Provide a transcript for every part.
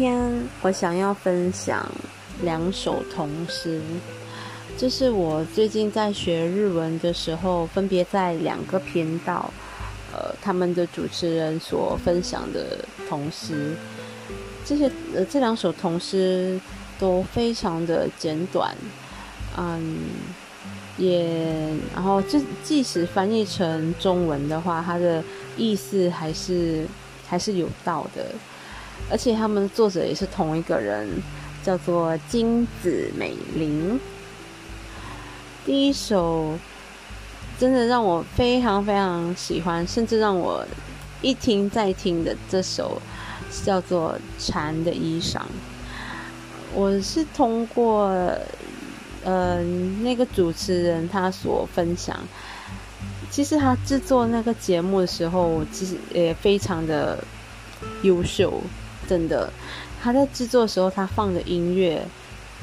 天我想要分享两首童诗，这是我最近在学日文的时候，分别在两个频道，呃，他们的主持人所分享的童诗。这些呃，这两首童诗都非常的简短，嗯，也然后这即使翻译成中文的话，它的意思还是还是有道的。而且他们的作者也是同一个人，叫做金子美玲。第一首真的让我非常非常喜欢，甚至让我一听再听的这首叫做《蝉的衣裳》。我是通过呃那个主持人他所分享，其实他制作那个节目的时候，其实也非常的优秀。真的，他在制作的时候，他放的音乐，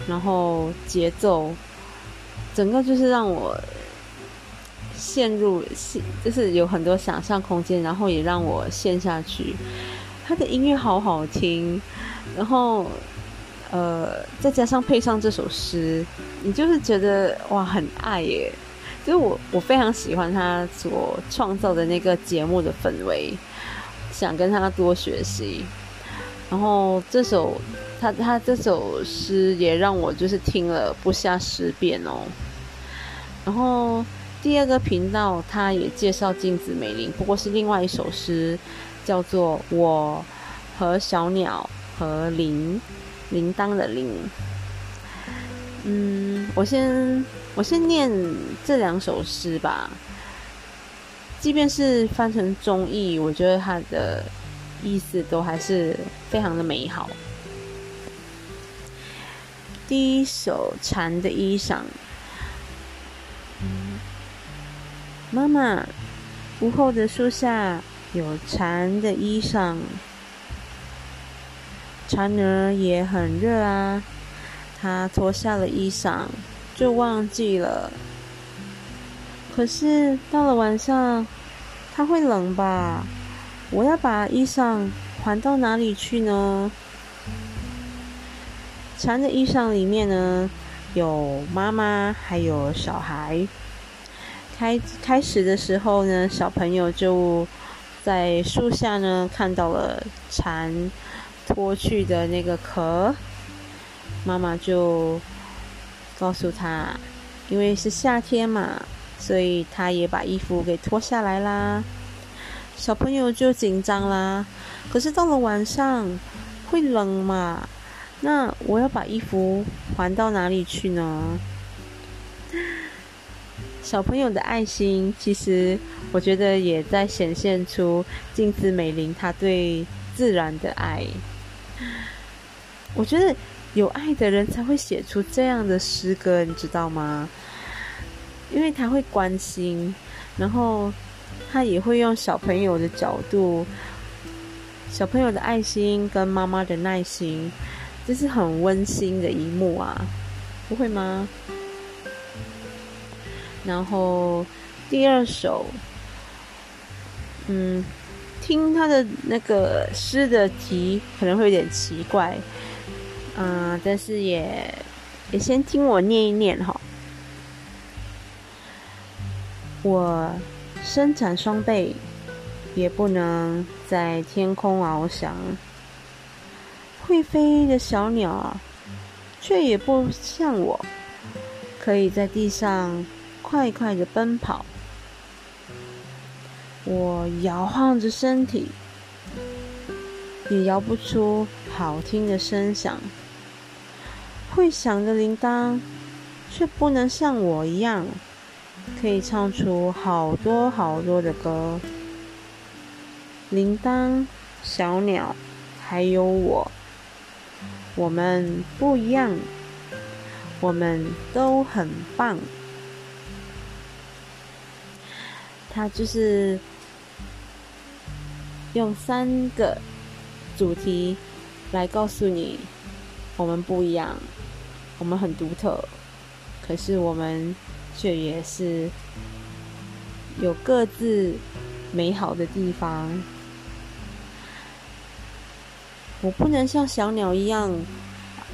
然后节奏，整个就是让我陷入，就是有很多想象空间，然后也让我陷下去。他的音乐好好听，然后呃，再加上配上这首诗，你就是觉得哇，很爱耶！就是我我非常喜欢他所创造的那个节目的氛围，想跟他多学习。然后这首他他这首诗也让我就是听了不下十遍哦。然后第二个频道他也介绍镜子美玲，不过是另外一首诗，叫做《我和小鸟和铃铃铛的铃》。嗯，我先我先念这两首诗吧。即便是翻成中译，我觉得它的。意思都还是非常的美好。第一首《蝉的衣裳》，妈妈，屋后的树下有蝉的衣裳，蝉儿也很热啊。它脱下了衣裳，就忘记了。可是到了晚上，它会冷吧？我要把衣裳还到哪里去呢？蝉的衣裳里面呢，有妈妈，还有小孩。开开始的时候呢，小朋友就在树下呢看到了蝉脱去的那个壳，妈妈就告诉他，因为是夏天嘛，所以他也把衣服给脱下来啦。小朋友就紧张啦，可是到了晚上会冷嘛？那我要把衣服还到哪里去呢？小朋友的爱心，其实我觉得也在显现出镜子美玲她对自然的爱。我觉得有爱的人才会写出这样的诗歌，你知道吗？因为他会关心，然后。他也会用小朋友的角度，小朋友的爱心跟妈妈的耐心，这是很温馨的一幕啊，不会吗？然后第二首，嗯，听他的那个诗的题可能会有点奇怪，嗯，但是也也先听我念一念哈，我。伸展双臂，也不能在天空翱翔。会飞的小鸟，却也不像我，可以在地上快快的奔跑。我摇晃着身体，也摇不出好听的声响。会响的铃铛，却不能像我一样。可以唱出好多好多的歌。铃铛、小鸟，还有我，我们不一样，我们都很棒。他就是用三个主题来告诉你，我们不一样，我们很独特，可是我们。却也是有各自美好的地方。我不能像小鸟一样，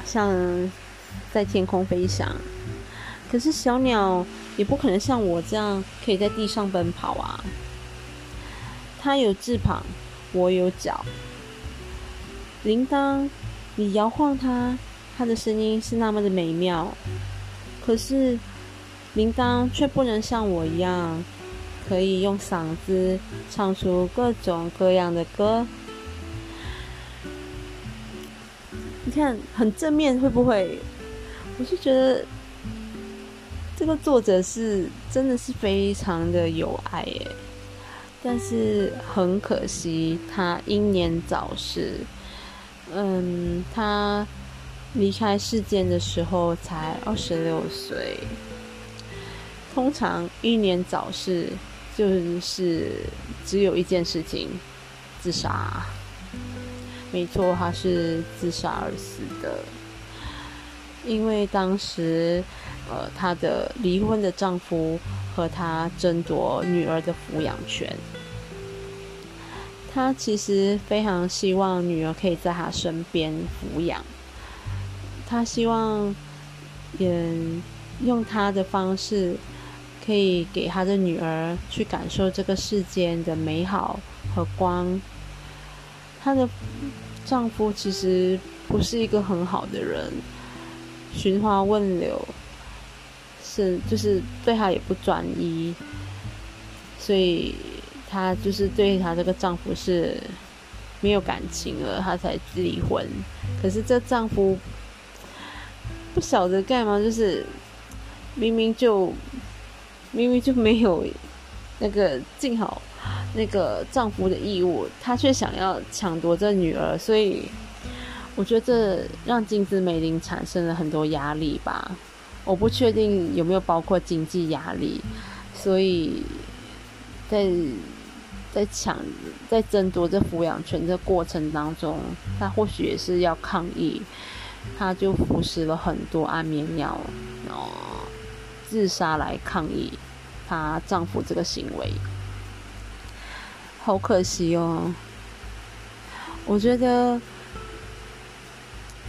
像在天空飞翔。可是小鸟也不可能像我这样可以在地上奔跑啊。它有翅膀，我有脚。铃铛，你摇晃它，它的声音是那么的美妙。可是铃铛却不能像我一样，可以用嗓子唱出各种各样的歌。你看，很正面，会不会？我是觉得这个作者是真的是非常的有爱耶，但是很可惜，他英年早逝。嗯，他离开世间的时候才二十六岁。通常英年早逝就是只有一件事情，自杀。没错，她是自杀而死的。因为当时，呃，她的离婚的丈夫和她争夺女儿的抚养权。她其实非常希望女儿可以在她身边抚养。她希望，也用她的方式，可以给她的女儿去感受这个世间的美好和光。她的。丈夫其实不是一个很好的人，寻花问柳，是就是对她也不专一，所以她就是对她这个丈夫是没有感情了，她才离婚。可是这丈夫不晓得干嘛，就是明明就明明就没有那个尽好。那个丈夫的义务，她却想要抢夺这女儿，所以我觉得这让金子美玲产生了很多压力吧。我不确定有没有包括经济压力，所以在在抢、在争夺这抚养权的过程当中，她或许也是要抗议，他就服食了很多安眠药，哦自杀来抗议她丈夫这个行为。好可惜哦，我觉得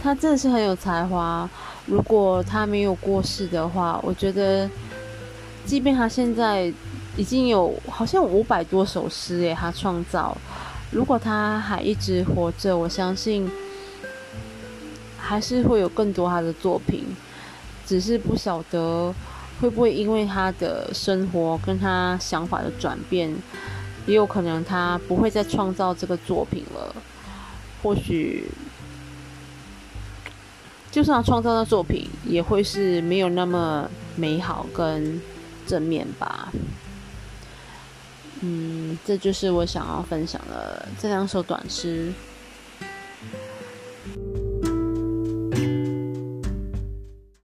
她真的是很有才华。如果她没有过世的话，我觉得，即便她现在已经有好像五百多首诗诶，她创造。如果她还一直活着，我相信还是会有更多她的作品。只是不晓得会不会因为他的生活跟他想法的转变。也有可能他不会再创造这个作品了，或许就算他创造的作品，也会是没有那么美好跟正面吧。嗯，这就是我想要分享的这两首短诗。